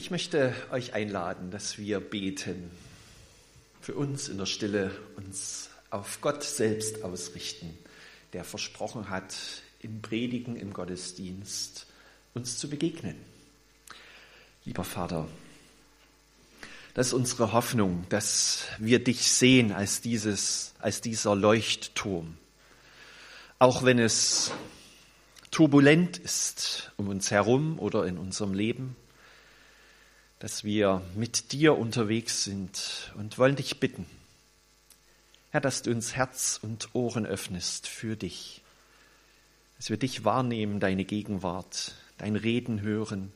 Ich möchte euch einladen, dass wir beten, für uns in der Stille uns auf Gott selbst ausrichten, der versprochen hat, im Predigen, im Gottesdienst uns zu begegnen. Lieber Vater, das ist unsere Hoffnung, dass wir dich sehen als dieses, als dieser Leuchtturm. Auch wenn es turbulent ist um uns herum oder in unserem Leben, dass wir mit dir unterwegs sind und wollen dich bitten, Herr, dass du uns Herz und Ohren öffnest für dich, dass wir dich wahrnehmen, deine Gegenwart, dein Reden hören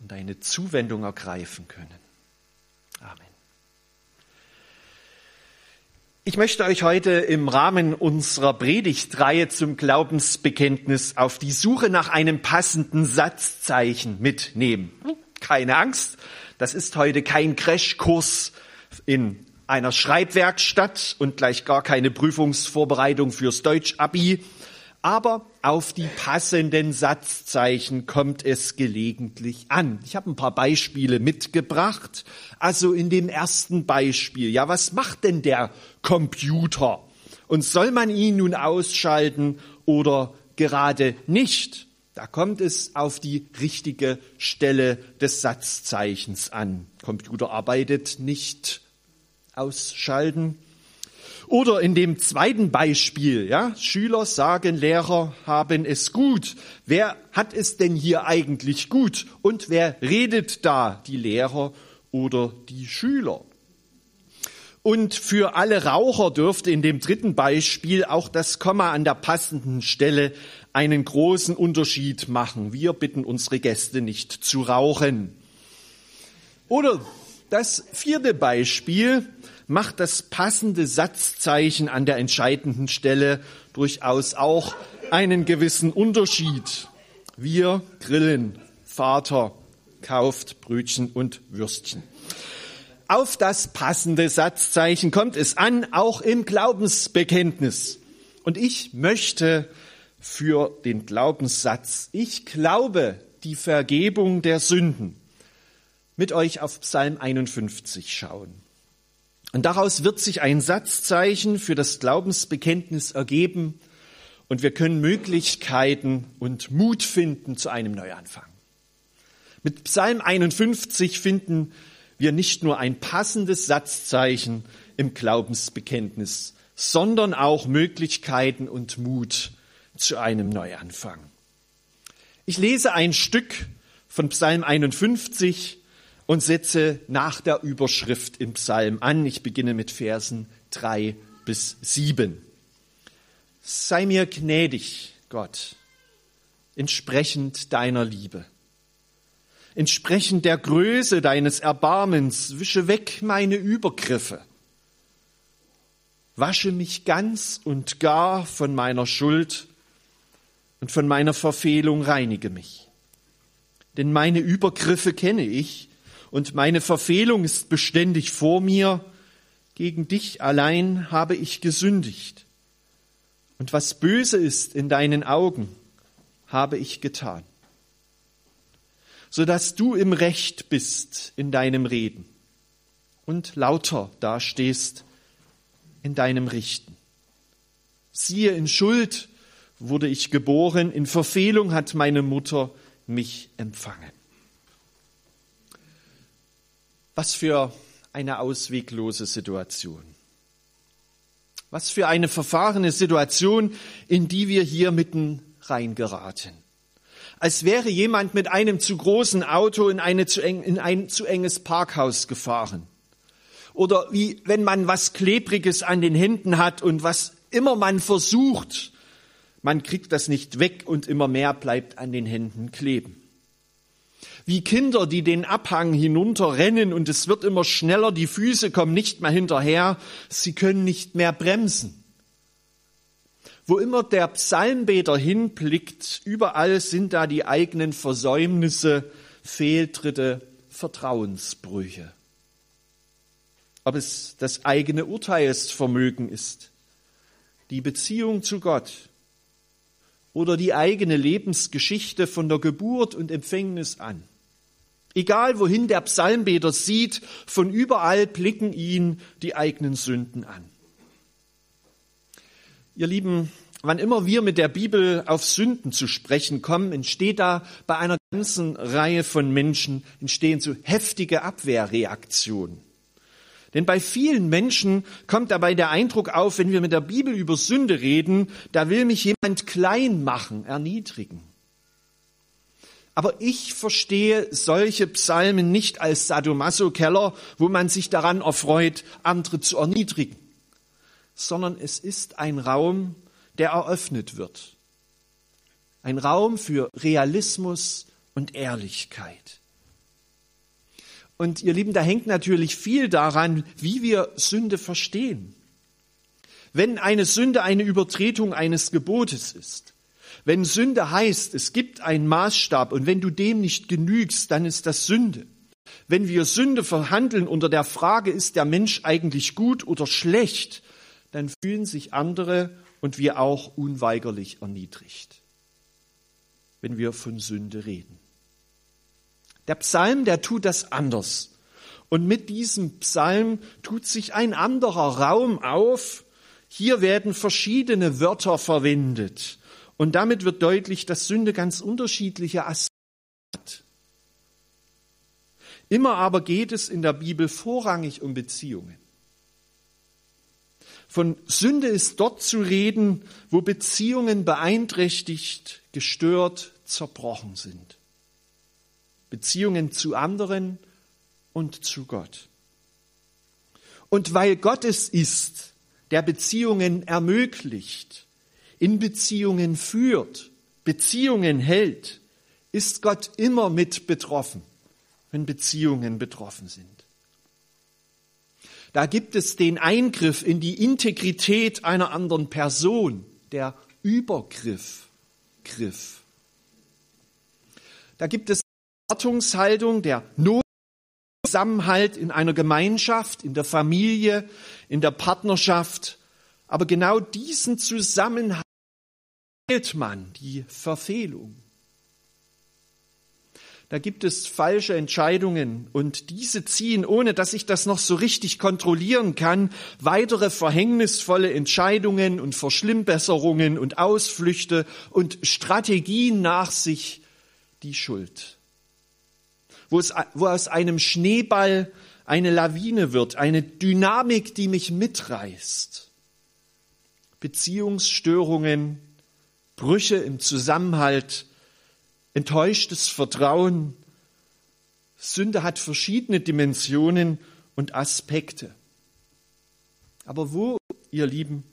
und deine Zuwendung ergreifen können. Amen. Ich möchte euch heute im Rahmen unserer Predigtreihe zum Glaubensbekenntnis auf die Suche nach einem passenden Satzzeichen mitnehmen keine Angst. Das ist heute kein Crashkurs in einer Schreibwerkstatt und gleich gar keine Prüfungsvorbereitung fürs Deutsch-Abi. Aber auf die passenden Satzzeichen kommt es gelegentlich an. Ich habe ein paar Beispiele mitgebracht. Also in dem ersten Beispiel, ja, was macht denn der Computer? Und soll man ihn nun ausschalten oder gerade nicht? Da kommt es auf die richtige Stelle des Satzzeichens an. Computer arbeitet nicht ausschalten. Oder in dem zweiten Beispiel, ja, Schüler sagen, Lehrer haben es gut. Wer hat es denn hier eigentlich gut? Und wer redet da? Die Lehrer oder die Schüler? Und für alle Raucher dürfte in dem dritten Beispiel auch das Komma an der passenden Stelle einen großen Unterschied machen. Wir bitten unsere Gäste nicht zu rauchen. Oder das vierte Beispiel macht das passende Satzzeichen an der entscheidenden Stelle durchaus auch einen gewissen Unterschied. Wir grillen, Vater kauft Brötchen und Würstchen. Auf das passende Satzzeichen kommt es an, auch im Glaubensbekenntnis. Und ich möchte für den Glaubenssatz. Ich glaube die Vergebung der Sünden. Mit euch auf Psalm 51 schauen. Und daraus wird sich ein Satzzeichen für das Glaubensbekenntnis ergeben und wir können Möglichkeiten und Mut finden zu einem Neuanfang. Mit Psalm 51 finden wir nicht nur ein passendes Satzzeichen im Glaubensbekenntnis, sondern auch Möglichkeiten und Mut zu einem Neuanfang. Ich lese ein Stück von Psalm 51 und setze nach der Überschrift im Psalm an. Ich beginne mit Versen 3 bis 7. Sei mir gnädig, Gott, entsprechend deiner Liebe. Entsprechend der Größe deines Erbarmens wische weg meine Übergriffe. Wasche mich ganz und gar von meiner Schuld und von meiner Verfehlung reinige mich. Denn meine Übergriffe kenne ich und meine Verfehlung ist beständig vor mir. Gegen dich allein habe ich gesündigt. Und was böse ist in deinen Augen, habe ich getan. Sodass du im Recht bist in deinem Reden und lauter dastehst in deinem Richten. Siehe in Schuld wurde ich geboren, in Verfehlung hat meine Mutter mich empfangen. Was für eine ausweglose Situation. Was für eine verfahrene Situation, in die wir hier mitten reingeraten. Als wäre jemand mit einem zu großen Auto in, eine zu eng, in ein zu enges Parkhaus gefahren. Oder wie wenn man was Klebriges an den Händen hat und was immer man versucht, man kriegt das nicht weg und immer mehr bleibt an den Händen kleben. Wie Kinder, die den Abhang hinunterrennen und es wird immer schneller, die Füße kommen nicht mehr hinterher, sie können nicht mehr bremsen. Wo immer der Psalmbeter hinblickt, überall sind da die eigenen Versäumnisse, Fehltritte, Vertrauensbrüche. Ob es das eigene Urteilsvermögen ist, die Beziehung zu Gott, oder die eigene Lebensgeschichte von der Geburt und Empfängnis an. Egal wohin der Psalmbeter sieht, von überall blicken ihn die eigenen Sünden an. Ihr Lieben, wann immer wir mit der Bibel auf Sünden zu sprechen kommen, entsteht da bei einer ganzen Reihe von Menschen, entstehen so heftige Abwehrreaktionen. Denn bei vielen Menschen kommt dabei der Eindruck auf, wenn wir mit der Bibel über Sünde reden, da will mich jemand klein machen, erniedrigen. Aber ich verstehe solche Psalmen nicht als Sadomaso-Keller, wo man sich daran erfreut, andere zu erniedrigen, sondern es ist ein Raum, der eröffnet wird. Ein Raum für Realismus und Ehrlichkeit. Und ihr Lieben, da hängt natürlich viel daran, wie wir Sünde verstehen. Wenn eine Sünde eine Übertretung eines Gebotes ist, wenn Sünde heißt, es gibt einen Maßstab und wenn du dem nicht genügst, dann ist das Sünde. Wenn wir Sünde verhandeln unter der Frage, ist der Mensch eigentlich gut oder schlecht, dann fühlen sich andere und wir auch unweigerlich erniedrigt, wenn wir von Sünde reden. Der Psalm, der tut das anders. Und mit diesem Psalm tut sich ein anderer Raum auf. Hier werden verschiedene Wörter verwendet. Und damit wird deutlich, dass Sünde ganz unterschiedliche Aspekte hat. Immer aber geht es in der Bibel vorrangig um Beziehungen. Von Sünde ist dort zu reden, wo Beziehungen beeinträchtigt, gestört, zerbrochen sind. Beziehungen zu anderen und zu Gott. Und weil Gott es ist, der Beziehungen ermöglicht, in Beziehungen führt, Beziehungen hält, ist Gott immer mit betroffen, wenn Beziehungen betroffen sind. Da gibt es den Eingriff in die Integrität einer anderen Person, der Übergriff, Griff. Da gibt es Erwartungshaltung, der Zusammenhalt in einer Gemeinschaft, in der Familie, in der Partnerschaft. Aber genau diesen Zusammenhalt wählt man die Verfehlung. Da gibt es falsche Entscheidungen und diese ziehen, ohne dass ich das noch so richtig kontrollieren kann, weitere verhängnisvolle Entscheidungen und Verschlimmbesserungen und Ausflüchte und Strategien nach sich, die Schuld. Wo, es, wo aus einem Schneeball eine Lawine wird, eine Dynamik, die mich mitreißt. Beziehungsstörungen, Brüche im Zusammenhalt, enttäuschtes Vertrauen. Sünde hat verschiedene Dimensionen und Aspekte. Aber wo, ihr Lieben,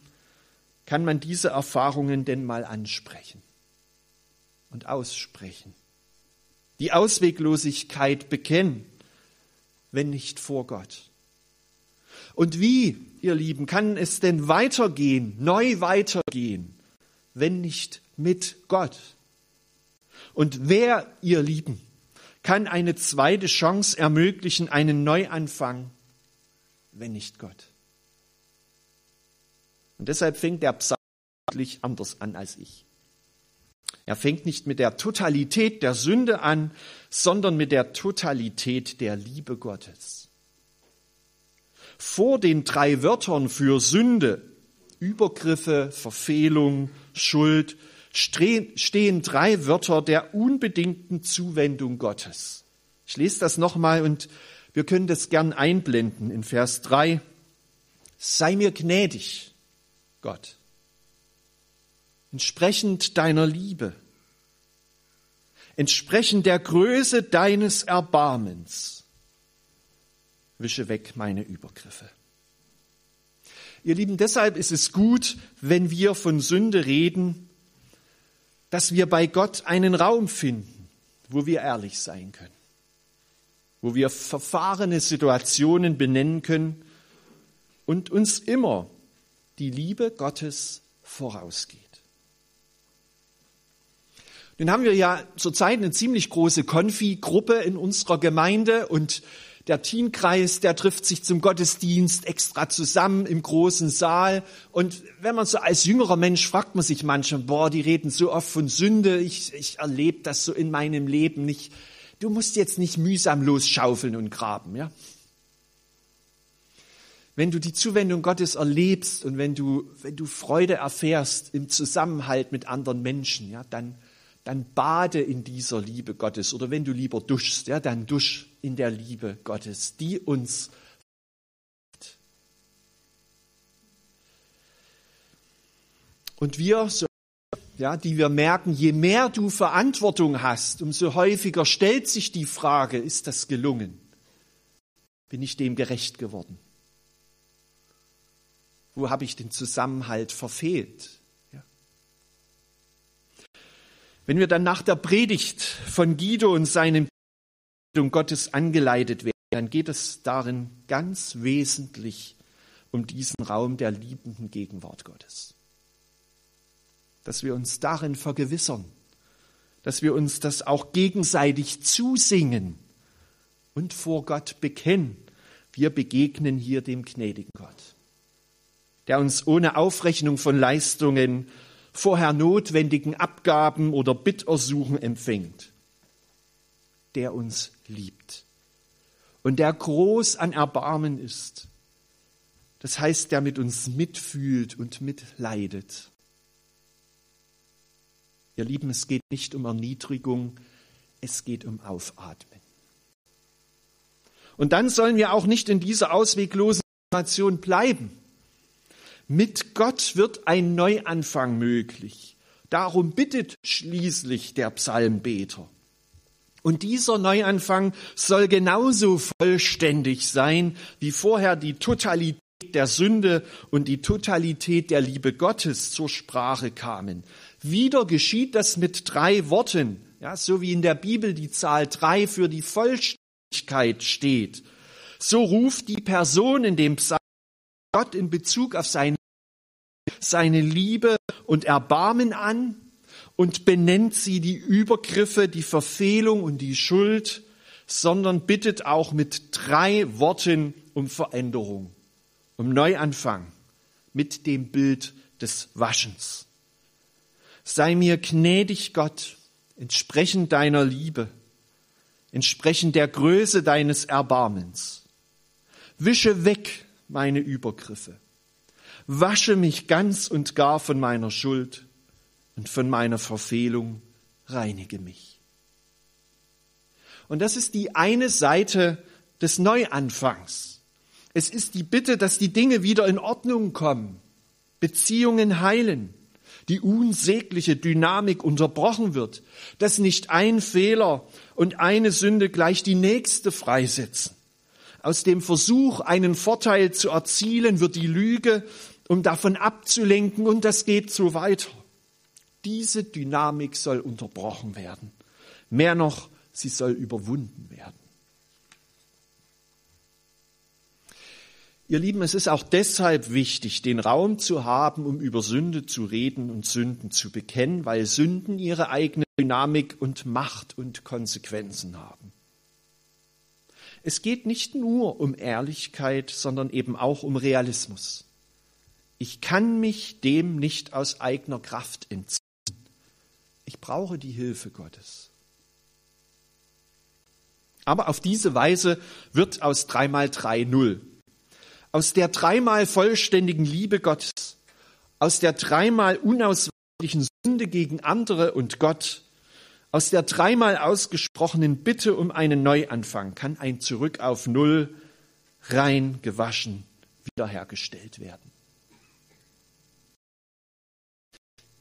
kann man diese Erfahrungen denn mal ansprechen und aussprechen? Die Ausweglosigkeit bekennen, wenn nicht vor Gott. Und wie, ihr Lieben, kann es denn weitergehen, neu weitergehen, wenn nicht mit Gott. Und wer, ihr Lieben, kann eine zweite Chance ermöglichen, einen Neuanfang, wenn nicht Gott? Und deshalb fängt der Psalm anders an als ich. Er fängt nicht mit der Totalität der Sünde an, sondern mit der Totalität der Liebe Gottes. Vor den drei Wörtern für Sünde, Übergriffe, Verfehlung, Schuld stehen drei Wörter der unbedingten Zuwendung Gottes. Ich lese das nochmal und wir können das gern einblenden in Vers 3. Sei mir gnädig, Gott, entsprechend deiner Liebe, entsprechend der Größe deines Erbarmens, wische weg meine Übergriffe. Ihr Lieben, deshalb ist es gut, wenn wir von Sünde reden, dass wir bei Gott einen Raum finden, wo wir ehrlich sein können, wo wir verfahrene Situationen benennen können und uns immer die Liebe Gottes vorausgeht. Nun haben wir ja zurzeit eine ziemlich große Konfi-Gruppe in unserer Gemeinde und der Teamkreis, der trifft sich zum Gottesdienst extra zusammen im großen Saal. Und wenn man so als jüngerer Mensch fragt man sich manchmal, boah, die reden so oft von Sünde, ich, ich erlebe das so in meinem Leben nicht, Du musst jetzt nicht mühsam losschaufeln und graben, ja? Wenn du die Zuwendung Gottes erlebst und wenn du, wenn du Freude erfährst im Zusammenhalt mit anderen Menschen, ja, dann, dann bade in dieser Liebe Gottes. Oder wenn du lieber duschst, ja, dann dusch in der Liebe Gottes, die uns Und wir, ja, die wir merken, je mehr du Verantwortung hast, umso häufiger stellt sich die Frage, ist das gelungen? Bin ich dem gerecht geworden? Wo habe ich den Zusammenhalt verfehlt? Ja. Wenn wir dann nach der Predigt von Guido und seinem um Gottes angeleitet werden, dann geht es darin ganz wesentlich um diesen Raum der liebenden Gegenwart Gottes dass wir uns darin vergewissern, dass wir uns das auch gegenseitig zusingen und vor Gott bekennen. Wir begegnen hier dem gnädigen Gott, der uns ohne Aufrechnung von Leistungen vorher notwendigen Abgaben oder Bittersuchen empfängt, der uns liebt und der groß an Erbarmen ist. Das heißt, der mit uns mitfühlt und mitleidet. Ihr Lieben, es geht nicht um Erniedrigung, es geht um Aufatmen. Und dann sollen wir auch nicht in dieser ausweglosen Situation bleiben. Mit Gott wird ein Neuanfang möglich. Darum bittet schließlich der Psalmbeter. Und dieser Neuanfang soll genauso vollständig sein, wie vorher die Totalität der Sünde und die Totalität der Liebe Gottes zur Sprache kamen. Wieder geschieht das mit drei Worten, ja, so wie in der Bibel die Zahl drei für die Vollständigkeit steht. So ruft die Person in dem Psalm Gott in Bezug auf seine, seine Liebe und Erbarmen an und benennt sie die Übergriffe, die Verfehlung und die Schuld, sondern bittet auch mit drei Worten um Veränderung, um Neuanfang mit dem Bild des Waschens. Sei mir gnädig, Gott, entsprechend deiner Liebe, entsprechend der Größe deines Erbarmens. Wische weg meine Übergriffe. Wasche mich ganz und gar von meiner Schuld und von meiner Verfehlung reinige mich. Und das ist die eine Seite des Neuanfangs. Es ist die Bitte, dass die Dinge wieder in Ordnung kommen, Beziehungen heilen, die unsägliche Dynamik unterbrochen wird, dass nicht ein Fehler und eine Sünde gleich die nächste freisetzen. Aus dem Versuch, einen Vorteil zu erzielen, wird die Lüge, um davon abzulenken, und das geht so weiter. Diese Dynamik soll unterbrochen werden. Mehr noch, sie soll überwunden werden. Ihr Lieben, es ist auch deshalb wichtig, den Raum zu haben, um über Sünde zu reden und Sünden zu bekennen, weil Sünden ihre eigene Dynamik und Macht und Konsequenzen haben. Es geht nicht nur um Ehrlichkeit, sondern eben auch um Realismus. Ich kann mich dem nicht aus eigener Kraft entziehen. Ich brauche die Hilfe Gottes. Aber auf diese Weise wird aus drei mal drei null aus der dreimal vollständigen Liebe Gottes, aus der dreimal unausweichlichen Sünde gegen andere und Gott, aus der dreimal ausgesprochenen Bitte um einen Neuanfang kann ein Zurück auf Null rein gewaschen wiederhergestellt werden.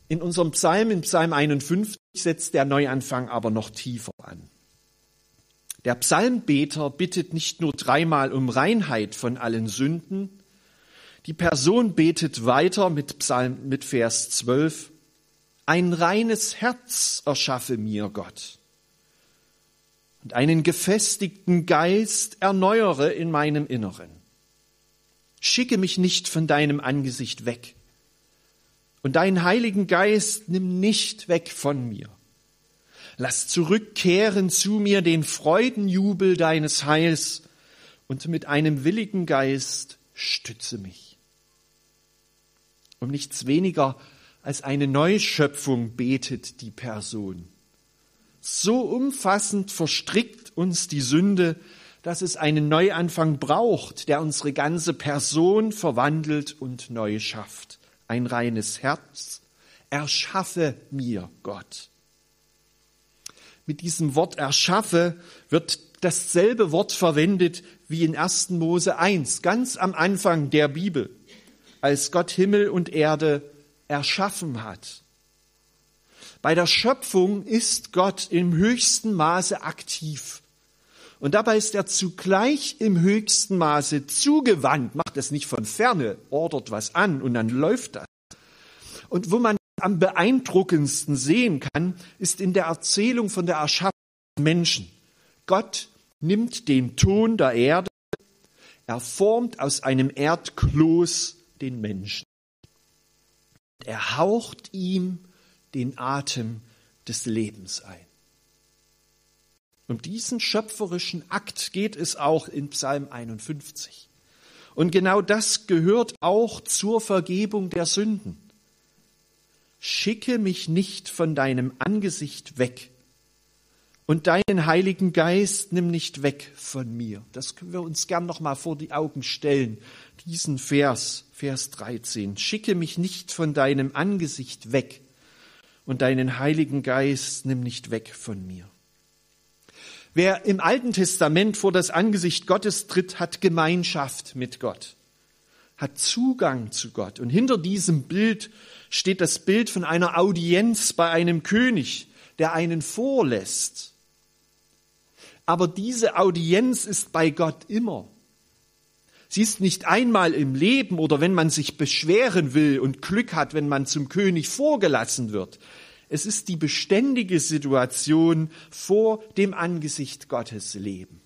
In unserem Psalm, in Psalm 51, setzt der Neuanfang aber noch tiefer an. Der Psalmbeter bittet nicht nur dreimal um Reinheit von allen Sünden, die Person betet weiter mit Psalm, mit Vers 12. Ein reines Herz erschaffe mir Gott und einen gefestigten Geist erneuere in meinem Inneren. Schicke mich nicht von deinem Angesicht weg und deinen Heiligen Geist nimm nicht weg von mir. Lass zurückkehren zu mir den Freudenjubel deines Heils und mit einem willigen Geist stütze mich. Um nichts weniger als eine Neuschöpfung betet die Person. So umfassend verstrickt uns die Sünde, dass es einen Neuanfang braucht, der unsere ganze Person verwandelt und neu schafft. Ein reines Herz. Erschaffe mir Gott. Mit diesem Wort erschaffe wird dasselbe Wort verwendet wie in 1. Mose 1, ganz am Anfang der Bibel, als Gott Himmel und Erde erschaffen hat. Bei der Schöpfung ist Gott im höchsten Maße aktiv. Und dabei ist er zugleich im höchsten Maße zugewandt, macht es nicht von ferne, ordert was an und dann läuft das. Und wo man am beeindruckendsten sehen kann, ist in der Erzählung von der Erschaffung des Menschen. Gott nimmt den Ton der Erde, er formt aus einem Erdkloß den Menschen. Er haucht ihm den Atem des Lebens ein. Um diesen schöpferischen Akt geht es auch in Psalm 51. Und genau das gehört auch zur Vergebung der Sünden. Schicke mich nicht von deinem Angesicht weg und deinen Heiligen Geist nimm nicht weg von mir. Das können wir uns gern noch mal vor die Augen stellen. Diesen Vers, Vers 13. Schicke mich nicht von deinem Angesicht weg und deinen Heiligen Geist nimm nicht weg von mir. Wer im Alten Testament vor das Angesicht Gottes tritt, hat Gemeinschaft mit Gott, hat Zugang zu Gott. Und hinter diesem Bild steht das Bild von einer Audienz bei einem König, der einen vorlässt. Aber diese Audienz ist bei Gott immer. Sie ist nicht einmal im Leben oder wenn man sich beschweren will und Glück hat, wenn man zum König vorgelassen wird. Es ist die beständige Situation vor dem Angesicht Gottes leben.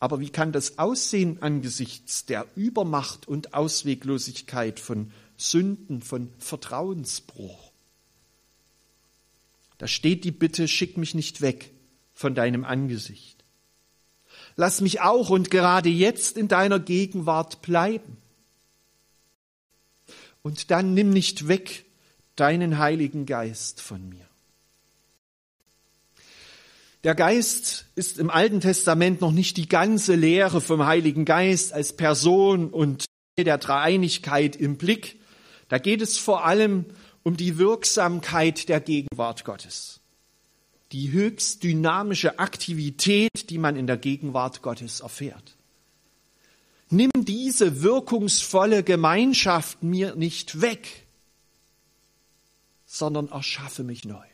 Aber wie kann das aussehen angesichts der Übermacht und Ausweglosigkeit von Sünden, von Vertrauensbruch? Da steht die Bitte, schick mich nicht weg von deinem Angesicht. Lass mich auch und gerade jetzt in deiner Gegenwart bleiben. Und dann nimm nicht weg deinen Heiligen Geist von mir. Der Geist ist im Alten Testament noch nicht die ganze Lehre vom Heiligen Geist als Person und der Dreieinigkeit im Blick. Da geht es vor allem um die Wirksamkeit der Gegenwart Gottes die höchst dynamische Aktivität, die man in der Gegenwart Gottes erfährt. Nimm diese wirkungsvolle Gemeinschaft mir nicht weg, sondern erschaffe mich neu.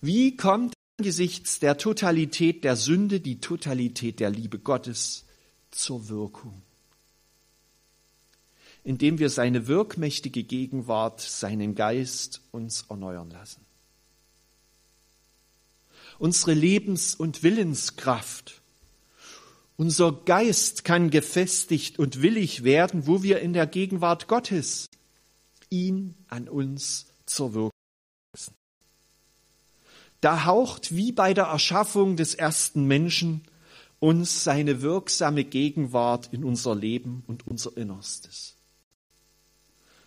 Wie kommt angesichts der Totalität der Sünde die Totalität der Liebe Gottes zur Wirkung? Indem wir seine wirkmächtige Gegenwart, seinen Geist uns erneuern lassen unsere Lebens- und Willenskraft. Unser Geist kann gefestigt und willig werden, wo wir in der Gegenwart Gottes ihn an uns zur Wirkung lassen. Da haucht wie bei der Erschaffung des ersten Menschen uns seine wirksame Gegenwart in unser Leben und unser Innerstes.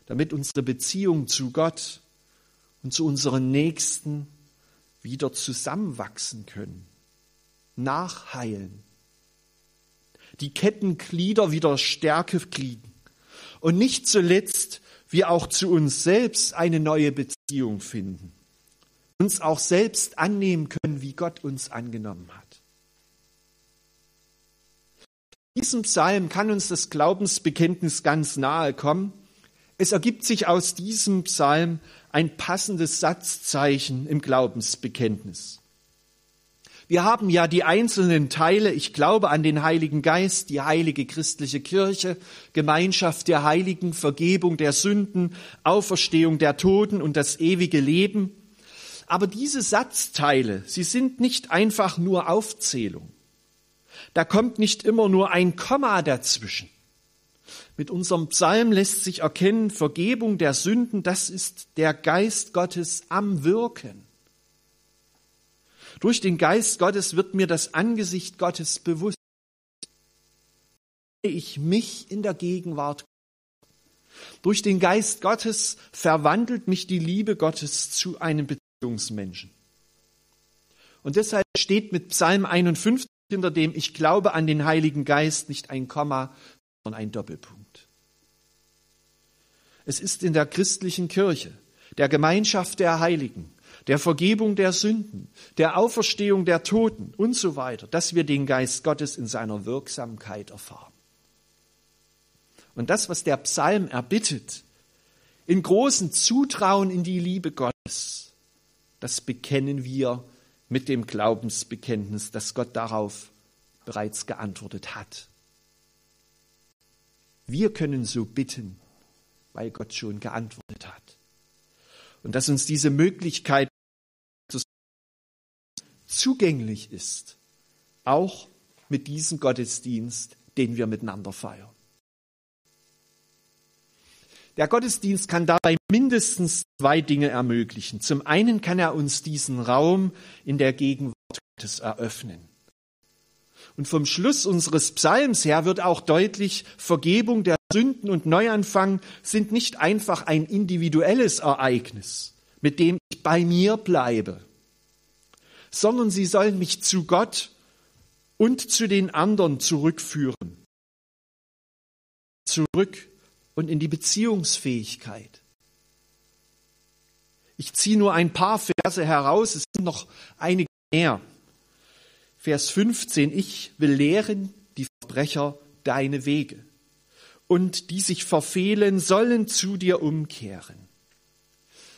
Damit unsere Beziehung zu Gott und zu unseren Nächsten wieder zusammenwachsen können, nachheilen, die Kettenglieder wieder Stärke kriegen und nicht zuletzt wir auch zu uns selbst eine neue Beziehung finden, uns auch selbst annehmen können, wie Gott uns angenommen hat. Diesem Psalm kann uns das Glaubensbekenntnis ganz nahe kommen. Es ergibt sich aus diesem Psalm ein passendes Satzzeichen im Glaubensbekenntnis. Wir haben ja die einzelnen Teile, ich glaube an den Heiligen Geist, die heilige christliche Kirche, Gemeinschaft der Heiligen, Vergebung der Sünden, Auferstehung der Toten und das ewige Leben. Aber diese Satzteile, sie sind nicht einfach nur Aufzählung. Da kommt nicht immer nur ein Komma dazwischen. Mit unserem Psalm lässt sich erkennen, Vergebung der Sünden, das ist der Geist Gottes am Wirken. Durch den Geist Gottes wird mir das Angesicht Gottes bewusst. Ich mich in der Gegenwart. Durch den Geist Gottes verwandelt mich die Liebe Gottes zu einem Beziehungsmenschen. Und deshalb steht mit Psalm 51 hinter dem Ich glaube an den Heiligen Geist nicht ein Komma, sondern ein Doppelpunkt. Es ist in der christlichen Kirche, der Gemeinschaft der Heiligen, der Vergebung der Sünden, der Auferstehung der Toten und so weiter, dass wir den Geist Gottes in seiner Wirksamkeit erfahren. Und das, was der Psalm erbittet, in großen Zutrauen in die Liebe Gottes, das bekennen wir mit dem Glaubensbekenntnis, dass Gott darauf bereits geantwortet hat. Wir können so bitten, weil Gott schon geantwortet hat. Und dass uns diese Möglichkeit zugänglich ist, auch mit diesem Gottesdienst, den wir miteinander feiern. Der Gottesdienst kann dabei mindestens zwei Dinge ermöglichen. Zum einen kann er uns diesen Raum in der Gegenwart Gottes eröffnen. Und vom Schluss unseres Psalms her wird auch deutlich, Vergebung der Sünden und Neuanfang sind nicht einfach ein individuelles Ereignis, mit dem ich bei mir bleibe, sondern sie sollen mich zu Gott und zu den anderen zurückführen. Zurück und in die Beziehungsfähigkeit. Ich ziehe nur ein paar Verse heraus, es sind noch einige mehr. Vers 15, ich will lehren die Verbrecher deine Wege und die sich verfehlen, sollen zu dir umkehren.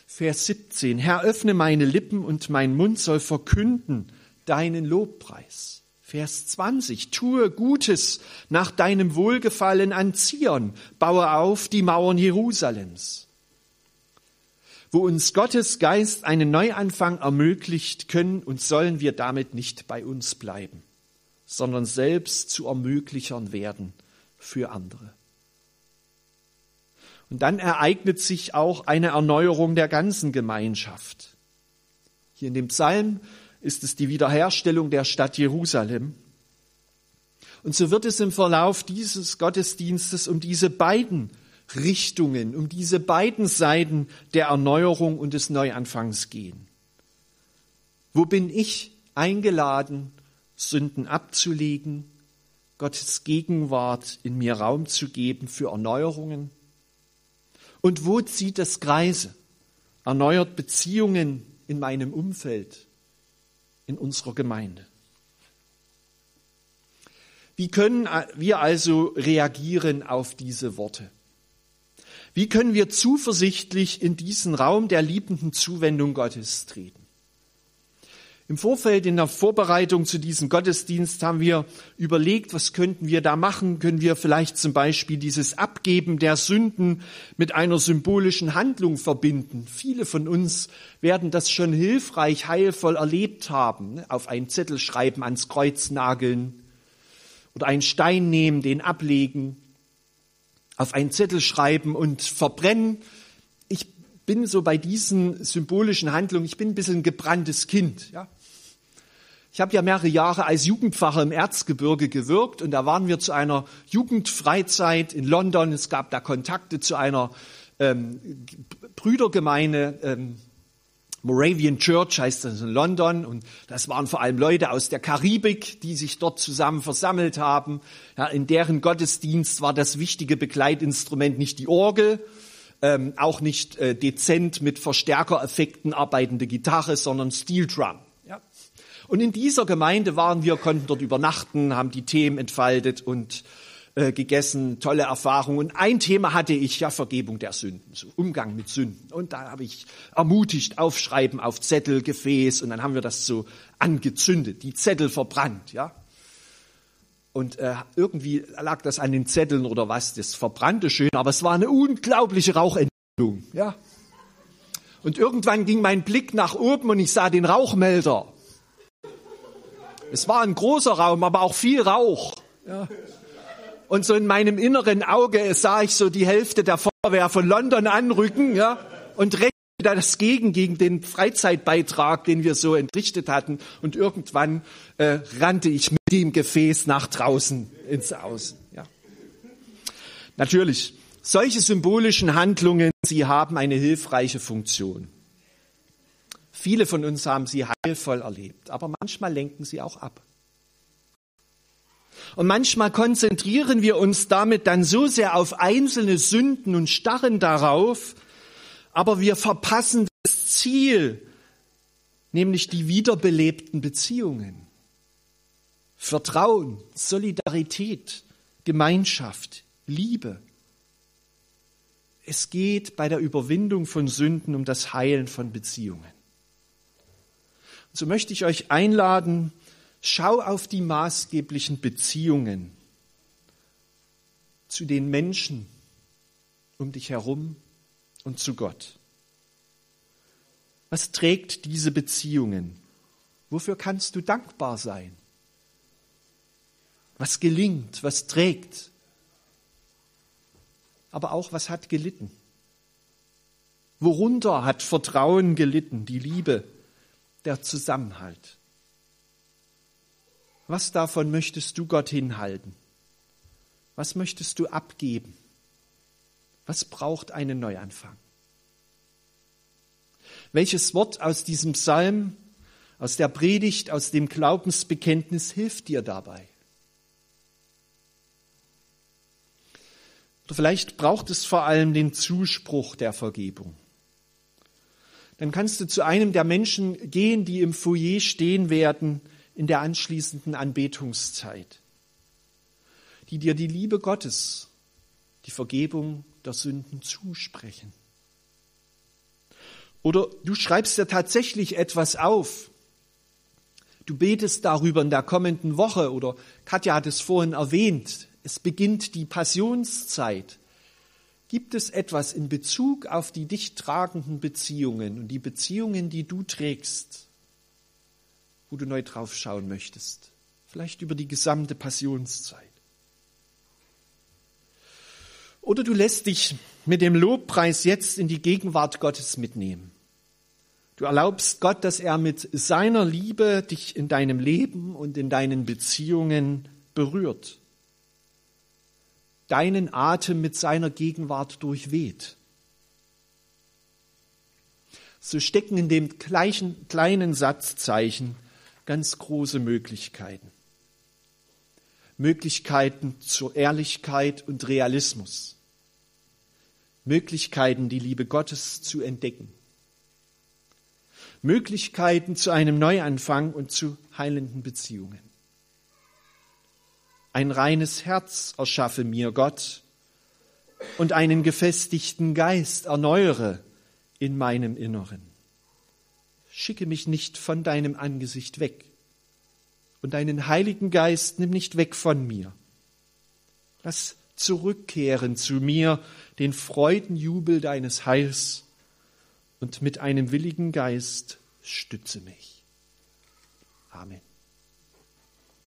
Vers 17, Herr, öffne meine Lippen und mein Mund soll verkünden deinen Lobpreis. Vers 20, tue Gutes nach deinem Wohlgefallen an Zion, baue auf die Mauern Jerusalems. Wo uns Gottes Geist einen Neuanfang ermöglicht, können und sollen wir damit nicht bei uns bleiben, sondern selbst zu Ermöglichern werden für andere. Und dann ereignet sich auch eine Erneuerung der ganzen Gemeinschaft. Hier in dem Psalm ist es die Wiederherstellung der Stadt Jerusalem. Und so wird es im Verlauf dieses Gottesdienstes um diese beiden Richtungen, um diese beiden Seiten der Erneuerung und des Neuanfangs gehen. Wo bin ich eingeladen, Sünden abzulegen, Gottes Gegenwart in mir Raum zu geben für Erneuerungen? Und wo zieht es Kreise? Erneuert Beziehungen in meinem Umfeld, in unserer Gemeinde. Wie können wir also reagieren auf diese Worte? Wie können wir zuversichtlich in diesen Raum der liebenden Zuwendung Gottes treten? Im Vorfeld in der Vorbereitung zu diesem Gottesdienst haben wir überlegt, was könnten wir da machen? Können wir vielleicht zum Beispiel dieses Abgeben der Sünden mit einer symbolischen Handlung verbinden? Viele von uns werden das schon hilfreich, heilvoll erlebt haben. Ne? Auf einen Zettel schreiben, ans Kreuz nageln oder einen Stein nehmen, den ablegen, auf einen Zettel schreiben und verbrennen. Ich bin so bei diesen symbolischen Handlungen, ich bin ein bisschen ein gebranntes Kind. Ja? Ich habe ja mehrere Jahre als Jugendpfarrer im Erzgebirge gewirkt und da waren wir zu einer Jugendfreizeit in London. Es gab da Kontakte zu einer ähm, Brüdergemeinde, ähm, Moravian Church heißt das in London und das waren vor allem Leute aus der Karibik, die sich dort zusammen versammelt haben. Ja, in deren Gottesdienst war das wichtige Begleitinstrument nicht die Orgel, ähm, auch nicht äh, dezent mit Verstärkereffekten arbeitende Gitarre, sondern Steel Drum. Und in dieser Gemeinde waren wir, konnten dort übernachten, haben die Themen entfaltet und äh, gegessen, tolle Erfahrungen. Und ein Thema hatte ich, ja, Vergebung der Sünden, so Umgang mit Sünden. Und da habe ich ermutigt, aufschreiben auf Zettel, Gefäß und dann haben wir das so angezündet, die Zettel verbrannt, ja. Und äh, irgendwie lag das an den Zetteln oder was, das verbrannte schön, aber es war eine unglaubliche Rauchentwicklung, ja. Und irgendwann ging mein Blick nach oben und ich sah den Rauchmelder. Es war ein großer Raum, aber auch viel Rauch. Ja. Und so in meinem inneren Auge sah ich so die Hälfte der Feuerwehr von London anrücken, ja, und recht das gegen, gegen den Freizeitbeitrag, den wir so entrichtet hatten. Und irgendwann äh, rannte ich mit dem Gefäß nach draußen ins Außen. Ja. Natürlich, solche symbolischen Handlungen, sie haben eine hilfreiche Funktion. Viele von uns haben sie heilvoll erlebt, aber manchmal lenken sie auch ab. Und manchmal konzentrieren wir uns damit dann so sehr auf einzelne Sünden und starren darauf, aber wir verpassen das Ziel, nämlich die wiederbelebten Beziehungen. Vertrauen, Solidarität, Gemeinschaft, Liebe. Es geht bei der Überwindung von Sünden um das Heilen von Beziehungen. So möchte ich euch einladen, schau auf die maßgeblichen Beziehungen zu den Menschen um dich herum und zu Gott. Was trägt diese Beziehungen? Wofür kannst du dankbar sein? Was gelingt, was trägt? Aber auch was hat gelitten? Worunter hat Vertrauen gelitten, die Liebe, der Zusammenhalt? Was davon möchtest du Gott hinhalten? Was möchtest du abgeben? Was braucht einen Neuanfang? Welches Wort aus diesem Psalm, aus der Predigt, aus dem Glaubensbekenntnis hilft dir dabei? Oder vielleicht braucht es vor allem den Zuspruch der Vergebung. Dann kannst du zu einem der Menschen gehen, die im Foyer stehen werden in der anschließenden Anbetungszeit, die dir die Liebe Gottes, die Vergebung der Sünden zusprechen. Oder du schreibst dir tatsächlich etwas auf. Du betest darüber in der kommenden Woche oder Katja hat es vorhin erwähnt. Es beginnt die Passionszeit. Gibt es etwas in Bezug auf die dich tragenden Beziehungen und die Beziehungen, die du trägst, wo du neu drauf schauen möchtest? Vielleicht über die gesamte Passionszeit. Oder du lässt dich mit dem Lobpreis jetzt in die Gegenwart Gottes mitnehmen. Du erlaubst Gott, dass er mit seiner Liebe dich in deinem Leben und in deinen Beziehungen berührt. Deinen Atem mit seiner Gegenwart durchweht. So stecken in dem gleichen, kleinen Satzzeichen ganz große Möglichkeiten. Möglichkeiten zur Ehrlichkeit und Realismus. Möglichkeiten, die Liebe Gottes zu entdecken. Möglichkeiten zu einem Neuanfang und zu heilenden Beziehungen. Ein reines Herz erschaffe mir Gott und einen gefestigten Geist erneuere in meinem Inneren. Schicke mich nicht von deinem Angesicht weg und deinen Heiligen Geist nimm nicht weg von mir. Lass zurückkehren zu mir den Freudenjubel deines Heils und mit einem willigen Geist stütze mich. Amen.